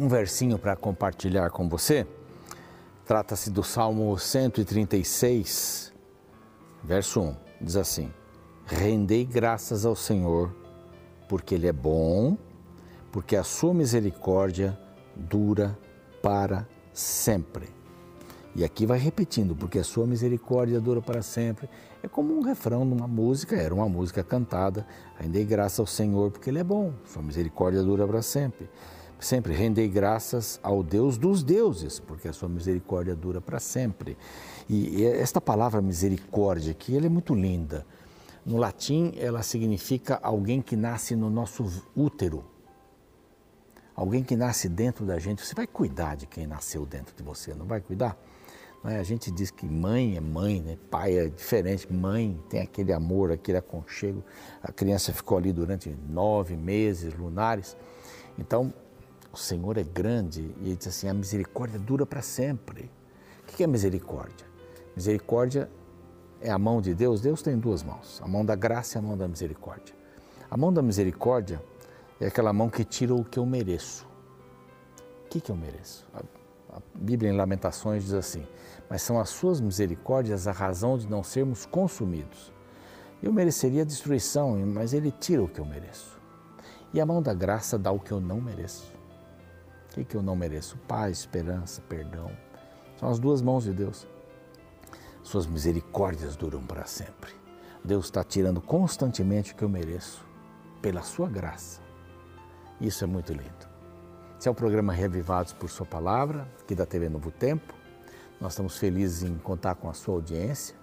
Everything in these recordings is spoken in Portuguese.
um versinho para compartilhar com você. Trata-se do Salmo 136, verso 1. Diz assim: Rendei graças ao Senhor, porque Ele é bom, porque a sua misericórdia dura para sempre. E aqui vai repetindo, porque a sua misericórdia dura para sempre. É como um refrão numa música, era uma música cantada. Rendei graças ao Senhor, porque Ele é bom, sua misericórdia dura para sempre. Sempre rendei graças ao Deus dos deuses, porque a sua misericórdia dura para sempre. E esta palavra misericórdia aqui, ela é muito linda. No latim, ela significa alguém que nasce no nosso útero. Alguém que nasce dentro da gente. Você vai cuidar de quem nasceu dentro de você, não vai cuidar? Né? A gente diz que mãe é mãe, né? pai é diferente. Mãe tem aquele amor, aquele aconchego. A criança ficou ali durante nove meses lunares. Então, o Senhor é grande e ele diz assim: a misericórdia dura para sempre. O que é misericórdia? Misericórdia é a mão de Deus. Deus tem duas mãos: a mão da graça e a mão da misericórdia. A mão da misericórdia é aquela mão que tira o que eu mereço. O que, que eu mereço? A, Bíblia em Lamentações diz assim: mas são as suas misericórdias a razão de não sermos consumidos. Eu mereceria destruição, mas Ele tira o que eu mereço. E a mão da graça dá o que eu não mereço. O que, que eu não mereço? Paz, esperança, perdão. São as duas mãos de Deus. Suas misericórdias duram para sempre. Deus está tirando constantemente o que eu mereço, pela sua graça. Isso é muito lindo. Esse é o programa Revivados por Sua Palavra, aqui da TV Novo Tempo. Nós estamos felizes em contar com a sua audiência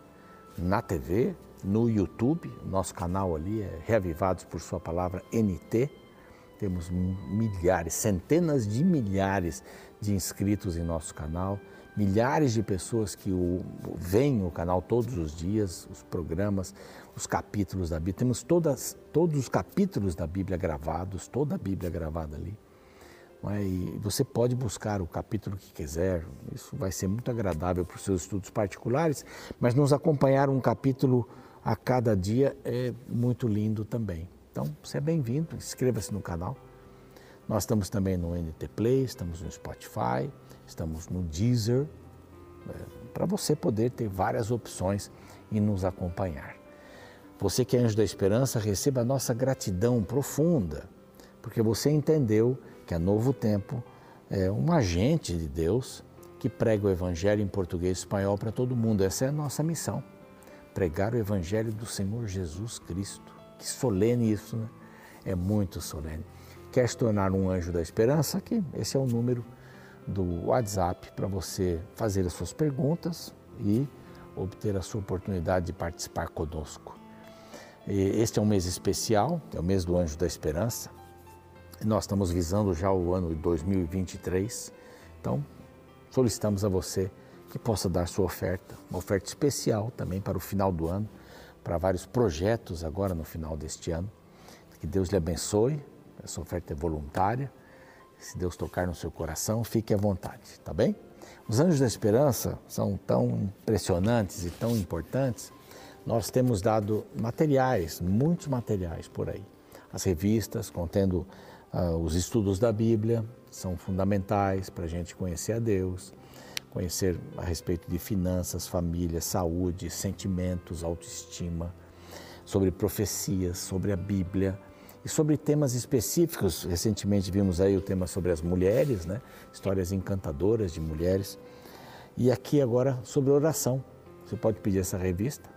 na TV, no YouTube. Nosso canal ali é Reavivados por Sua Palavra NT. Temos milhares, centenas de milhares de inscritos em nosso canal, milhares de pessoas que o, veem o canal todos os dias, os programas, os capítulos da Bíblia. Temos todas, todos os capítulos da Bíblia gravados, toda a Bíblia gravada ali. É? E você pode buscar o capítulo que quiser, isso vai ser muito agradável para os seus estudos particulares, mas nos acompanhar um capítulo a cada dia é muito lindo também. Então, você é bem-vindo, inscreva-se no canal. Nós estamos também no NT Play, estamos no Spotify, estamos no Deezer, é, para você poder ter várias opções e nos acompanhar. Você que é anjo da esperança, receba a nossa gratidão profunda, porque você entendeu que é Novo Tempo, é um agente de Deus que prega o Evangelho em português e espanhol para todo mundo. Essa é a nossa missão, pregar o Evangelho do Senhor Jesus Cristo. Que solene isso, né? É muito solene. Quer se tornar um anjo da esperança? Aqui, esse é o número do WhatsApp para você fazer as suas perguntas e obter a sua oportunidade de participar conosco. Este é um mês especial, é o mês do Anjo da Esperança. Nós estamos visando já o ano de 2023, então solicitamos a você que possa dar sua oferta, uma oferta especial também para o final do ano, para vários projetos agora no final deste ano. Que Deus lhe abençoe, essa oferta é voluntária. Se Deus tocar no seu coração, fique à vontade, tá bem? Os anjos da esperança são tão impressionantes e tão importantes. Nós temos dado materiais, muitos materiais por aí. As revistas contendo ah, os estudos da Bíblia são fundamentais para a gente conhecer a Deus, conhecer a respeito de finanças, família, saúde, sentimentos, autoestima, sobre profecias, sobre a Bíblia e sobre temas específicos. Recentemente vimos aí o tema sobre as mulheres, né? histórias encantadoras de mulheres. E aqui agora sobre oração. Você pode pedir essa revista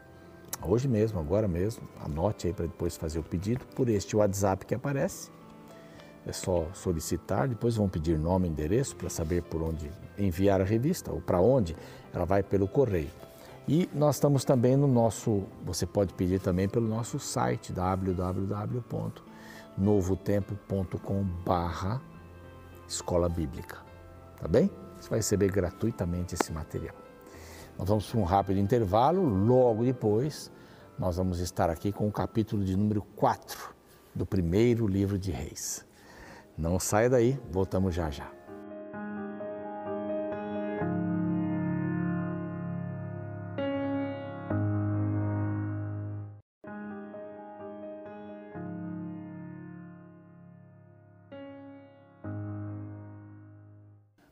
hoje mesmo, agora mesmo. Anote aí para depois fazer o pedido por este WhatsApp que aparece é só solicitar, depois vão pedir nome e endereço para saber por onde enviar a revista ou para onde ela vai pelo correio. E nós estamos também no nosso, você pode pedir também pelo nosso site www.novotempo.com/barra escola bíblica, tá bem? Você vai receber gratuitamente esse material. Nós vamos para um rápido intervalo, logo depois nós vamos estar aqui com o capítulo de número 4 do primeiro livro de Reis. Não saia daí, voltamos já já.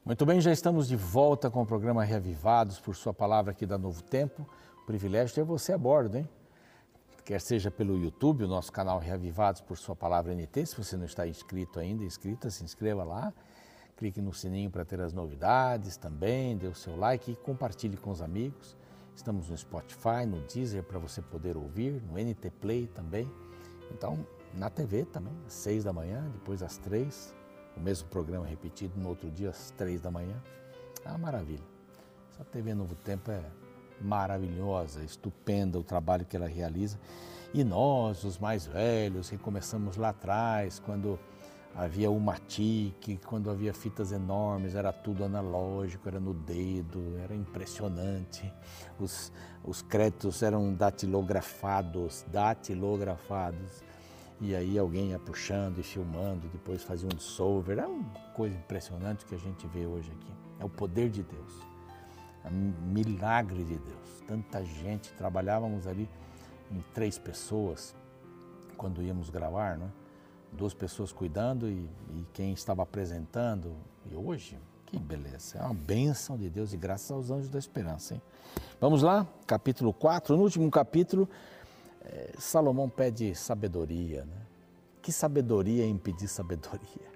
Muito bem, já estamos de volta com o programa Reavivados por sua palavra aqui da Novo Tempo. Privilégio ter você a bordo, hein? Quer seja pelo YouTube, o nosso canal Reavivados por sua palavra NT. Se você não está inscrito ainda, inscrita, se inscreva lá. Clique no sininho para ter as novidades também, dê o seu like e compartilhe com os amigos. Estamos no Spotify, no Deezer para você poder ouvir, no NT Play também. Então, na TV também, às seis da manhã, depois às três o mesmo programa repetido no outro dia, às três da manhã. Ah, maravilha. Essa TV Novo Tempo é maravilhosa, estupenda o trabalho que ela realiza. E nós, os mais velhos, que começamos lá atrás, quando havia o Matic, quando havia fitas enormes, era tudo analógico, era no dedo, era impressionante. Os, os créditos eram datilografados, datilografados. E aí alguém ia puxando e filmando, depois fazia um dissolver. É uma coisa impressionante que a gente vê hoje aqui. É o poder de Deus, milagre de Deus. Tanta gente, trabalhávamos ali em três pessoas quando íamos gravar, né? Duas pessoas cuidando e, e quem estava apresentando. E hoje, que beleza, é uma bênção de Deus e graças aos anjos da esperança. Hein? Vamos lá, capítulo 4. No último capítulo, é, Salomão pede sabedoria. Né? Que sabedoria é impedir sabedoria?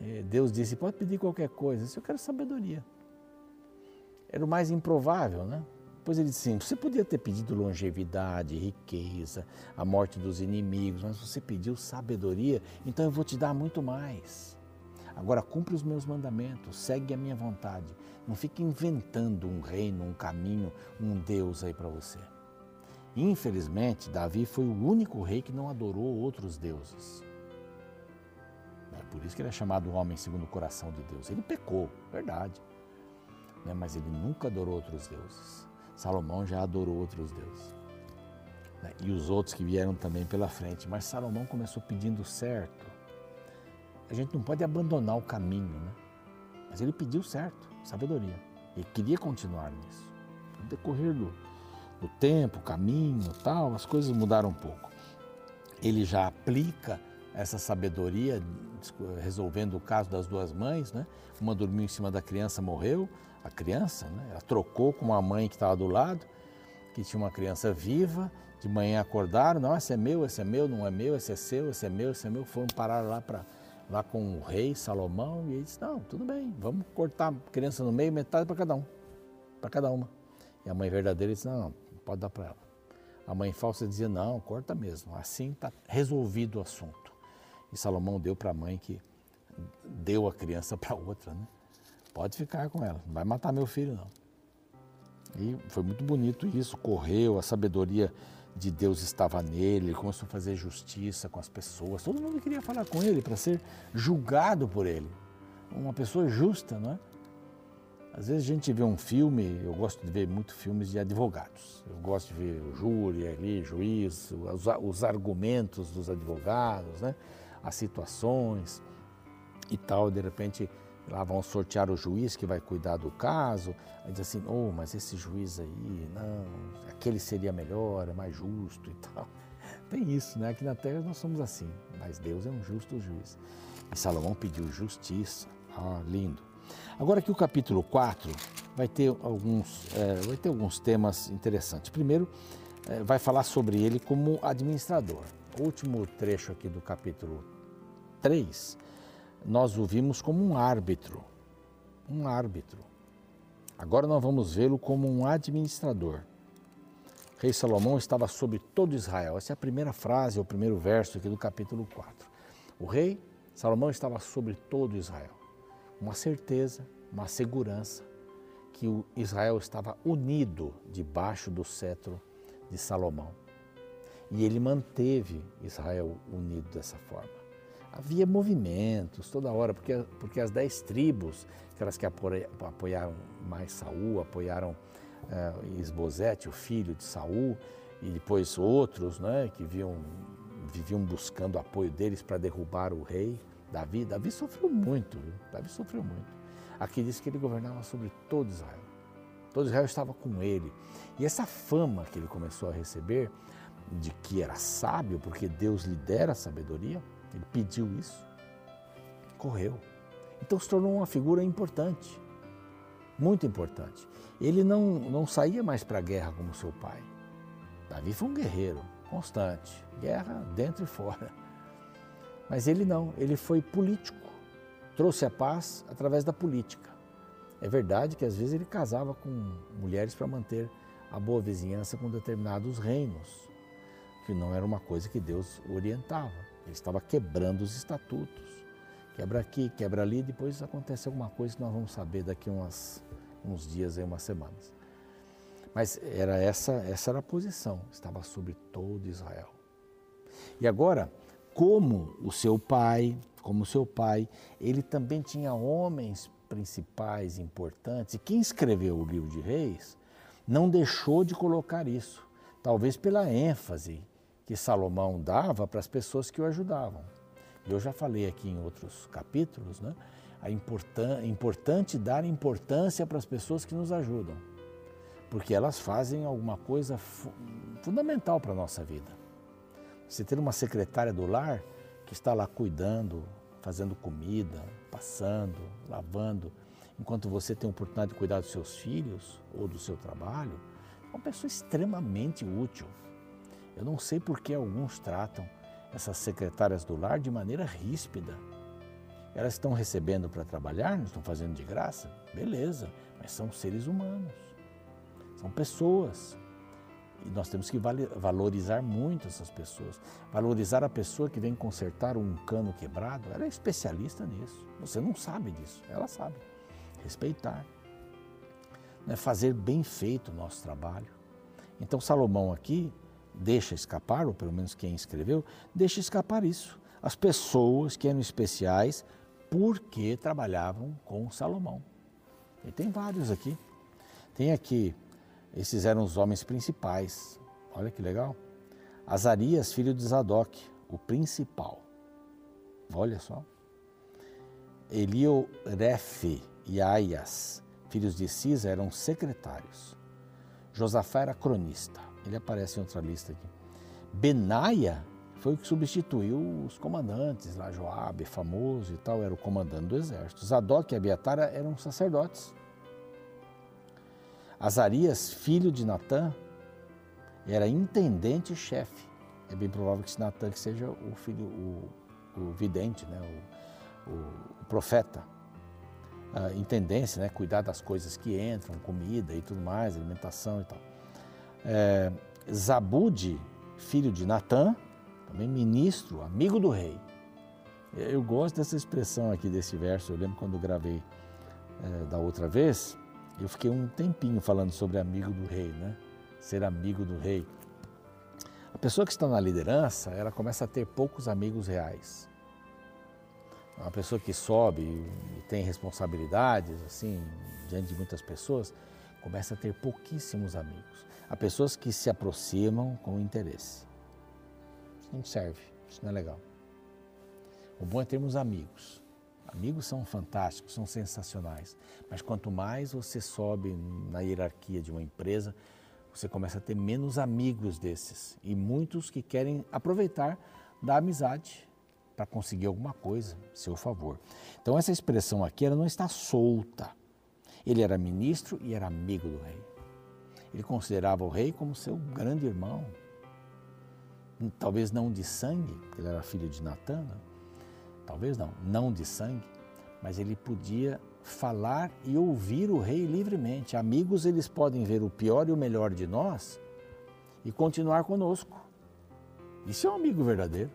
É, Deus disse: pode pedir qualquer coisa, se eu quero sabedoria. Era o mais improvável, né? Pois ele disse assim: você podia ter pedido longevidade, riqueza, a morte dos inimigos, mas você pediu sabedoria, então eu vou te dar muito mais. Agora cumpre os meus mandamentos, segue a minha vontade. Não fique inventando um reino, um caminho, um Deus aí para você. Infelizmente, Davi foi o único rei que não adorou outros deuses. É por isso que ele é chamado homem segundo o coração de Deus. Ele pecou, verdade. Né? Mas ele nunca adorou outros deuses. Salomão já adorou outros deuses. Né? E os outros que vieram também pela frente. Mas Salomão começou pedindo certo. A gente não pode abandonar o caminho, né? Mas ele pediu certo, sabedoria. Ele queria continuar nisso. No decorrer do, o tempo, caminho, tal, as coisas mudaram um pouco. Ele já aplica essa sabedoria resolvendo o caso das duas mães, né? Uma dormiu em cima da criança, morreu, a criança, né? Ela trocou com uma mãe que estava do lado, que tinha uma criança viva. De manhã acordaram, não, esse é meu, esse é meu, não é meu, esse é seu, esse é meu, esse é meu. Foram parar lá para lá com o rei Salomão e ele disse: não, tudo bem, vamos cortar a criança no meio, metade para cada um, para cada uma. E a mãe verdadeira disse: não, pode dar para ela. A mãe falsa dizia: não, corta mesmo. Assim está resolvido o assunto. E Salomão deu para a mãe que deu a criança para outra, né? Pode ficar com ela, não vai matar meu filho, não. E foi muito bonito isso, correu, a sabedoria de Deus estava nele, ele começou a fazer justiça com as pessoas. Todo mundo queria falar com ele para ser julgado por ele. Uma pessoa justa, não é? Às vezes a gente vê um filme, eu gosto de ver muito filmes de advogados. Eu gosto de ver o júri ali, juiz, os, os argumentos dos advogados, né? As situações e tal. De repente, lá vão sortear o juiz que vai cuidar do caso. Aí diz assim, oh, mas esse juiz aí, não, aquele seria melhor, é mais justo e tal. Tem isso, né? Aqui na Terra nós somos assim, mas Deus é um justo juiz. E Salomão pediu justiça. Ah, lindo. Agora que o capítulo 4 vai ter alguns, é, vai ter alguns temas interessantes. Primeiro, é, vai falar sobre ele como administrador. Último trecho aqui do capítulo 3, nós o vimos como um árbitro. Um árbitro. Agora nós vamos vê-lo como um administrador. Rei Salomão estava sobre todo Israel. Essa é a primeira frase, o primeiro verso aqui do capítulo 4. O rei Salomão estava sobre todo Israel uma certeza, uma segurança que o Israel estava unido debaixo do cetro de Salomão. E ele manteve Israel unido dessa forma. Havia movimentos toda hora, porque, porque as dez tribos, aquelas que apoiaram mais Saul, apoiaram uh, Esbozete, o filho de Saul, e depois outros né, que viam, viviam buscando apoio deles para derrubar o rei, Davi, Davi sofreu muito, viu? Davi sofreu muito. Aqui diz que ele governava sobre todo Israel. Todo Israel estava com ele. E essa fama que ele começou a receber, de que era sábio, porque Deus lhe dera a sabedoria, ele pediu isso, correu. Então se tornou uma figura importante, muito importante. Ele não, não saía mais para a guerra como seu pai. Davi foi um guerreiro constante, guerra dentro e fora. Mas ele não, ele foi político, trouxe a paz através da política. É verdade que às vezes ele casava com mulheres para manter a boa vizinhança com determinados reinos, que não era uma coisa que Deus orientava. Ele estava quebrando os estatutos. Quebra aqui, quebra ali, depois acontece alguma coisa que nós vamos saber daqui umas, uns dias, aí, umas semanas. Mas era essa, essa era a posição, estava sobre todo Israel. E agora, como o seu pai, como o seu pai, ele também tinha homens principais importantes. E quem escreveu o livro de Reis não deixou de colocar isso, talvez pela ênfase que Salomão dava para as pessoas que o ajudavam. Eu já falei aqui em outros capítulos, né? A importan é importante dar importância para as pessoas que nos ajudam, porque elas fazem alguma coisa fu fundamental para a nossa vida. Você ter uma secretária do lar que está lá cuidando, fazendo comida, passando, lavando, enquanto você tem a oportunidade de cuidar dos seus filhos ou do seu trabalho, é uma pessoa extremamente útil. Eu não sei por que alguns tratam essas secretárias do lar de maneira ríspida. Elas estão recebendo para trabalhar, não estão fazendo de graça? Beleza, mas são seres humanos, são pessoas. E nós temos que valorizar muito essas pessoas. Valorizar a pessoa que vem consertar um cano quebrado, ela é especialista nisso. Você não sabe disso, ela sabe. Respeitar. Né? Fazer bem feito o nosso trabalho. Então, Salomão aqui deixa escapar, ou pelo menos quem escreveu, deixa escapar isso. As pessoas que eram especiais porque trabalhavam com Salomão. E tem vários aqui. Tem aqui, esses eram os homens principais. Olha que legal. Azarias, filho de Zadok, o principal. Olha só. Eliorefe e Aias, filhos de Cisa, eram secretários. Josafá era cronista. Ele aparece em outra lista aqui. Benaia foi o que substituiu os comandantes, lá Joabe, famoso e tal, era o comandante do exército. Zadok e Abiatar eram sacerdotes. Azarias, filho de Natã, era intendente-chefe. É bem provável que esse Natã que seja o filho, o, o vidente, né? o, o, o profeta. A intendência, né? cuidar das coisas que entram, comida e tudo mais, alimentação e tal é, Zabude, filho de Natã, também ministro, amigo do rei. Eu gosto dessa expressão aqui desse verso. Eu lembro quando gravei é, da outra vez, eu fiquei um tempinho falando sobre amigo do rei, né? Ser amigo do rei. A pessoa que está na liderança, ela começa a ter poucos amigos reais. Uma pessoa que sobe e tem responsabilidades, assim, diante de muitas pessoas, começa a ter pouquíssimos amigos. Há pessoas que se aproximam com interesse. Isso não serve, isso não é legal. O bom é termos amigos. Amigos são fantásticos, são sensacionais, mas quanto mais você sobe na hierarquia de uma empresa, você começa a ter menos amigos desses e muitos que querem aproveitar da amizade para conseguir alguma coisa, seu favor. Então essa expressão aqui ela não está solta. Ele era ministro e era amigo do rei. Ele considerava o rei como seu grande irmão. Talvez não de sangue, porque ele era filho de Natã, né? talvez não, não de sangue, mas ele podia falar e ouvir o rei livremente. Amigos, eles podem ver o pior e o melhor de nós e continuar conosco. Isso é um amigo verdadeiro.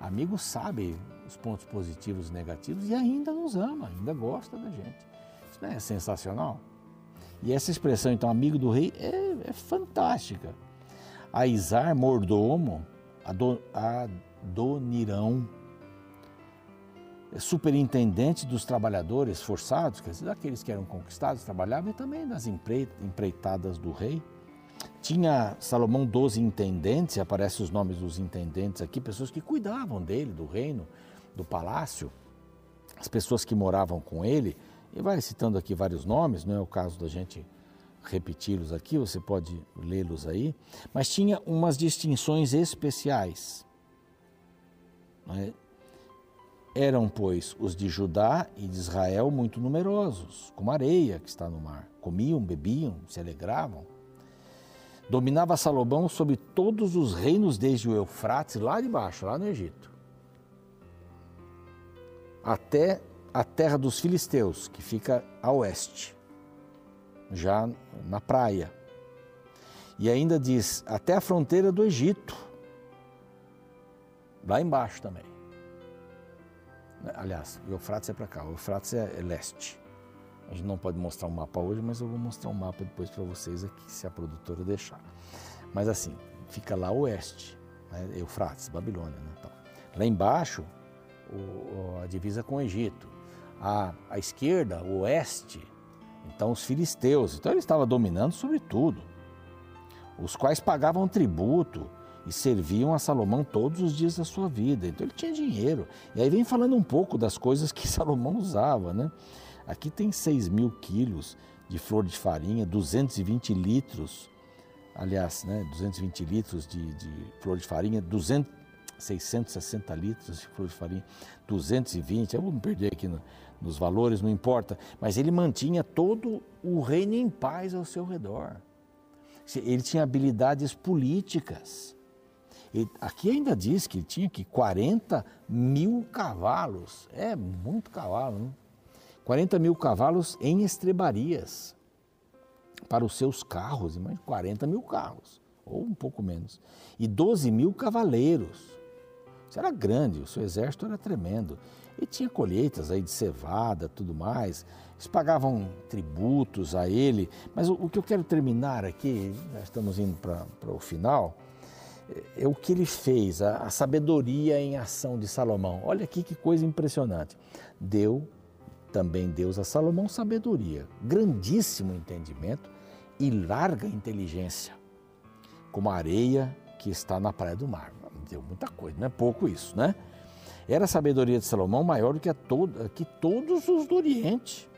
Amigo sabe os pontos positivos e negativos e ainda nos ama, ainda gosta da gente. Isso não é sensacional? E essa expressão, então, amigo do rei, é, é fantástica. Aizar, mordomo, Adonirão, superintendente dos trabalhadores forçados, quer dizer, daqueles que eram conquistados, trabalhavam, e também das empreitadas do rei. Tinha Salomão 12 intendentes, aparecem os nomes dos intendentes aqui, pessoas que cuidavam dele, do reino, do palácio, as pessoas que moravam com ele, e vai citando aqui vários nomes, não é o caso da gente repeti-los aqui, você pode lê-los aí, mas tinha umas distinções especiais. É? Eram, pois, os de Judá e de Israel muito numerosos, como areia que está no mar. Comiam, bebiam, se alegravam. Dominava Salomão sobre todos os reinos, desde o Eufrates, lá de baixo, lá no Egito, até a terra dos filisteus, que fica a oeste, já na praia. E ainda diz, até a fronteira do Egito, lá embaixo também. Aliás, o Eufrates é para cá, o Eufrates é, é leste. A gente não pode mostrar um mapa hoje, mas eu vou mostrar um mapa depois para vocês aqui, se a produtora deixar. Mas assim, fica lá oeste, né? Eufrates, Babilônia. Né? Então, lá embaixo, o, a divisa com o Egito. À, à esquerda, o oeste, então os filisteus. Então ele estava dominando sobre tudo, os quais pagavam tributo e serviam a Salomão todos os dias da sua vida. Então ele tinha dinheiro. E aí vem falando um pouco das coisas que Salomão usava, né? Aqui tem 6 mil quilos de flor de farinha, 220 litros, aliás, né, 220 litros de, de flor de farinha, 200, 660 litros farinha, 220, eu vou me perder aqui no, nos valores, não importa, mas ele mantinha todo o reino em paz ao seu redor. Ele tinha habilidades políticas. Aqui ainda diz que ele tinha que 40 mil cavalos. É muito cavalo, né? 40 mil cavalos em estrebarias para os seus carros, imagine 40 mil carros, ou um pouco menos, e 12 mil cavaleiros. Era grande, o seu exército era tremendo. E tinha colheitas aí de cevada, tudo mais. Eles pagavam tributos a ele. Mas o, o que eu quero terminar aqui, já estamos indo para o final, é, é o que ele fez, a, a sabedoria em ação de Salomão. Olha aqui que coisa impressionante. Deu também Deus a Salomão sabedoria, grandíssimo entendimento e larga inteligência, como a areia que está na praia do mar. Deu muita coisa, não é pouco isso, né? Era a sabedoria de Salomão maior do que, a todo, que todos os do Oriente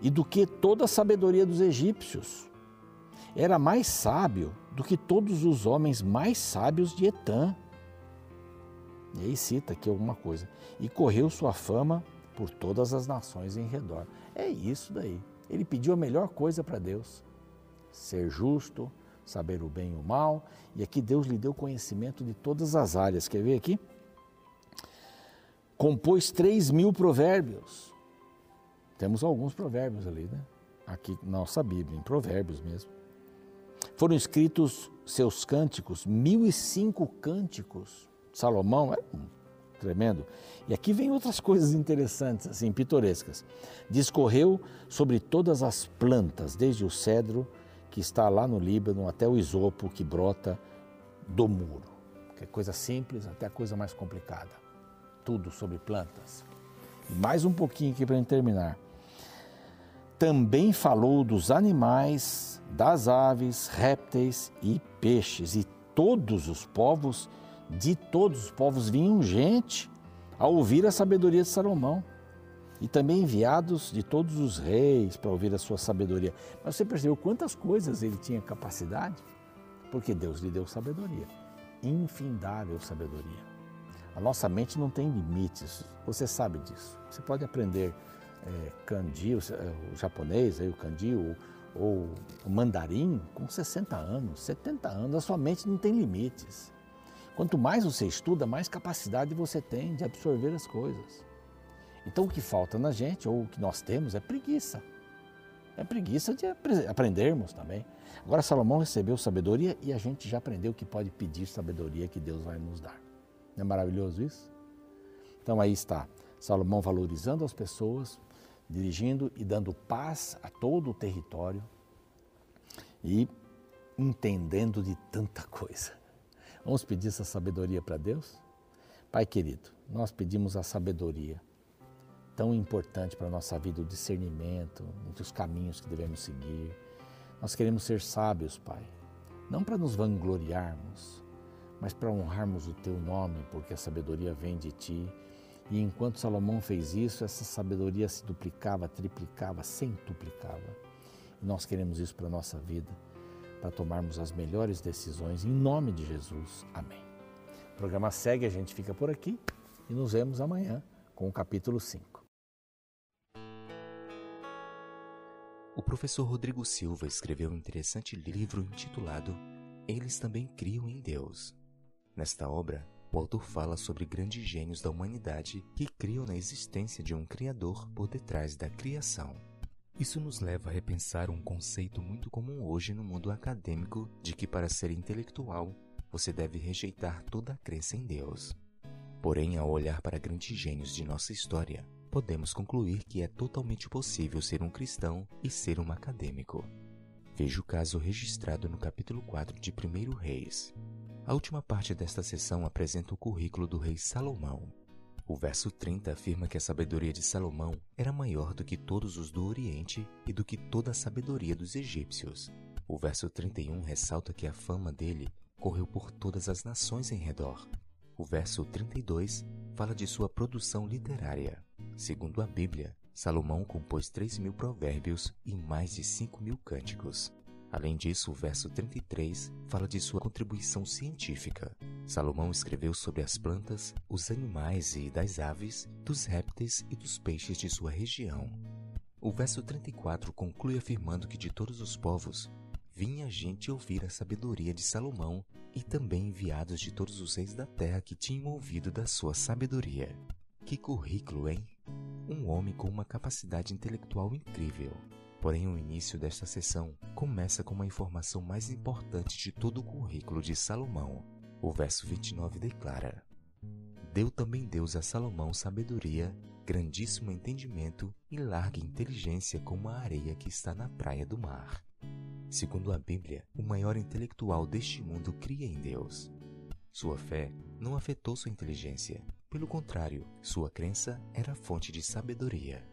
e do que toda a sabedoria dos egípcios. Era mais sábio do que todos os homens mais sábios de Etã. E aí cita aqui alguma coisa. E correu sua fama por todas as nações em redor. É isso daí. Ele pediu a melhor coisa para Deus: ser justo, saber o bem e o mal. E aqui Deus lhe deu conhecimento de todas as áreas. Quer ver aqui? Compôs três mil provérbios. Temos alguns provérbios ali, né? Aqui nossa Bíblia, em provérbios mesmo. Foram escritos seus cânticos, mil e cinco cânticos. Salomão é um tremendo. E aqui vem outras coisas interessantes, assim, pitorescas. Discorreu sobre todas as plantas, desde o cedro, que está lá no Líbano, até o isopo que brota do muro. Que é coisa simples até a coisa mais complicada. Tudo sobre plantas. E mais um pouquinho aqui para terminar. Também falou dos animais, das aves, répteis e peixes, e todos os povos de todos os povos vinham gente a ouvir a sabedoria de Salomão e também enviados de todos os reis para ouvir a sua sabedoria. Mas você percebeu quantas coisas ele tinha capacidade? Porque Deus lhe deu sabedoria, infindável sabedoria. A nossa mente não tem limites, você sabe disso. Você pode aprender é, kanji, o, é, o japonês, aí, o kanji, o, ou o mandarim com 60 anos, 70 anos. A sua mente não tem limites. Quanto mais você estuda, mais capacidade você tem de absorver as coisas. Então o que falta na gente, ou o que nós temos, é preguiça. É preguiça de aprendermos também. Agora Salomão recebeu sabedoria e a gente já aprendeu que pode pedir sabedoria que Deus vai nos dar. Não é maravilhoso isso? Então aí está, Salomão valorizando as pessoas, dirigindo e dando paz a todo o território e entendendo de tanta coisa. Vamos pedir essa sabedoria para Deus? Pai querido, nós pedimos a sabedoria, tão importante para a nossa vida, o discernimento os caminhos que devemos seguir. Nós queremos ser sábios, Pai, não para nos vangloriarmos, mas para honrarmos o Teu nome, porque a sabedoria vem de Ti. E enquanto Salomão fez isso, essa sabedoria se duplicava, triplicava, centuplicava. E nós queremos isso para a nossa vida para tomarmos as melhores decisões. Em nome de Jesus. Amém. O programa segue, a gente fica por aqui e nos vemos amanhã com o capítulo 5. O professor Rodrigo Silva escreveu um interessante livro intitulado Eles também criam em Deus. Nesta obra, o autor fala sobre grandes gênios da humanidade que criam na existência de um Criador por detrás da criação. Isso nos leva a repensar um conceito muito comum hoje no mundo acadêmico de que para ser intelectual você deve rejeitar toda a crença em Deus. Porém, ao olhar para grandes gênios de nossa história, podemos concluir que é totalmente possível ser um cristão e ser um acadêmico. Veja o caso registrado no capítulo 4 de 1 Reis. A última parte desta sessão apresenta o currículo do rei Salomão. O verso 30 afirma que a sabedoria de Salomão era maior do que todos os do Oriente e do que toda a sabedoria dos egípcios. O verso 31 ressalta que a fama dele correu por todas as nações em redor. O verso 32 fala de sua produção literária. Segundo a Bíblia, Salomão compôs 3 mil provérbios e mais de 5 mil cânticos. Além disso, o verso 33 fala de sua contribuição científica. Salomão escreveu sobre as plantas, os animais e das aves, dos répteis e dos peixes de sua região. O verso 34 conclui afirmando que de todos os povos, vinha gente ouvir a sabedoria de Salomão e também enviados de todos os reis da terra que tinham ouvido da sua sabedoria. Que currículo, hein? Um homem com uma capacidade intelectual incrível. Porém, o início desta sessão começa com uma informação mais importante de todo o currículo de Salomão. O verso 29 declara: Deu também Deus a Salomão sabedoria, grandíssimo entendimento e larga inteligência como a areia que está na praia do mar. Segundo a Bíblia, o maior intelectual deste mundo cria em Deus. Sua fé não afetou sua inteligência. Pelo contrário, sua crença era fonte de sabedoria.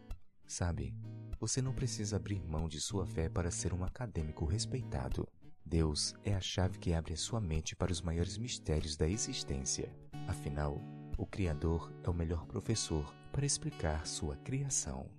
Sabe, você não precisa abrir mão de sua fé para ser um acadêmico respeitado. Deus é a chave que abre a sua mente para os maiores mistérios da existência. Afinal, o Criador é o melhor professor para explicar sua criação.